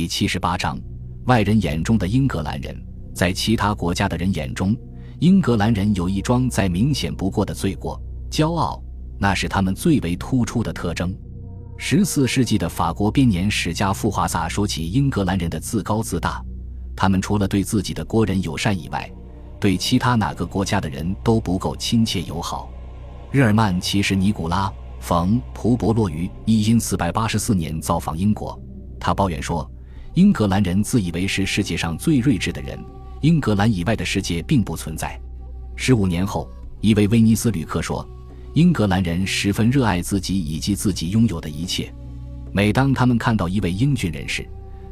第七十八章，外人眼中的英格兰人，在其他国家的人眼中，英格兰人有一桩再明显不过的罪过——骄傲，那是他们最为突出的特征。十四世纪的法国编年史家富华萨说起英格兰人的自高自大，他们除了对自己的国人友善以外，对其他哪个国家的人都不够亲切友好。日耳曼骑士尼古拉·冯·普伯洛于一因四百八十四年造访英国。他抱怨说：“英格兰人自以为是世界上最睿智的人，英格兰以外的世界并不存在。”十五年后，一位威尼斯旅客说：“英格兰人十分热爱自己以及自己拥有的一切。每当他们看到一位英俊人士，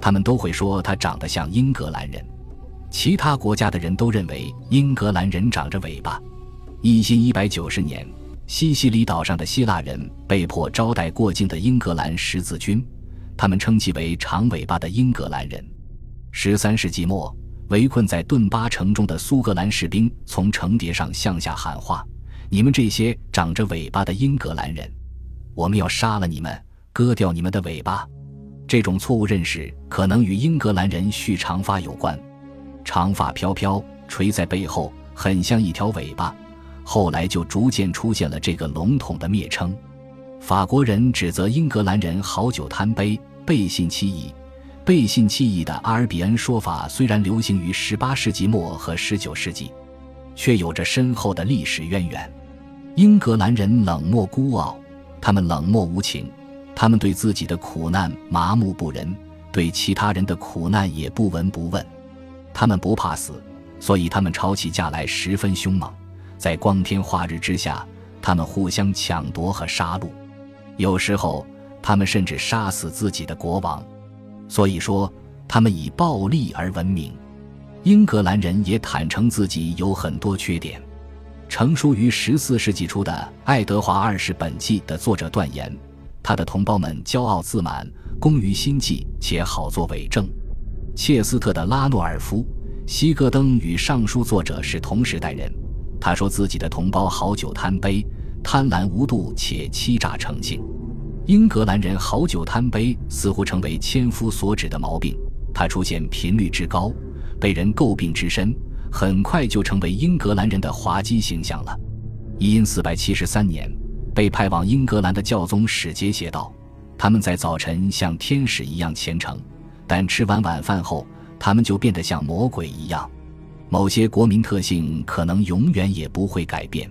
他们都会说他长得像英格兰人。其他国家的人都认为英格兰人长着尾巴。”一新一百九十年，西西里岛上的希腊人被迫招待过境的英格兰十字军。他们称其为“长尾巴的英格兰人”。十三世纪末，围困在顿巴城中的苏格兰士兵从城叠上向下喊话：“你们这些长着尾巴的英格兰人，我们要杀了你们，割掉你们的尾巴！”这种错误认识可能与英格兰人蓄长发有关。长发飘飘，垂在背后，很像一条尾巴。后来就逐渐出现了这个笼统的蔑称。法国人指责英格兰人好酒贪杯、背信弃义。背信弃义的阿尔比恩说法虽然流行于18世纪末和19世纪，却有着深厚的历史渊源。英格兰人冷漠孤傲，他们冷漠无情，他们对自己的苦难麻木不仁，对其他人的苦难也不闻不问。他们不怕死，所以他们吵起架来十分凶猛，在光天化日之下，他们互相抢夺和杀戮。有时候，他们甚至杀死自己的国王，所以说他们以暴力而闻名。英格兰人也坦诚自己有很多缺点。成书于十四世纪初的《爱德华二世本纪》的作者断言，他的同胞们骄傲自满，工于心计，且好作伪证。切斯特的拉诺尔夫·希戈登与上书作者是同时代人，他说自己的同胞好酒贪杯。贪婪无度且欺诈成性，英格兰人好酒贪杯似乎成为千夫所指的毛病。它出现频率之高，被人诟病之深，很快就成为英格兰人的滑稽形象了。因四百七十三年，被派往英格兰的教宗使节写道：“他们在早晨像天使一样虔诚，但吃完晚饭后，他们就变得像魔鬼一样。某些国民特性可能永远也不会改变。”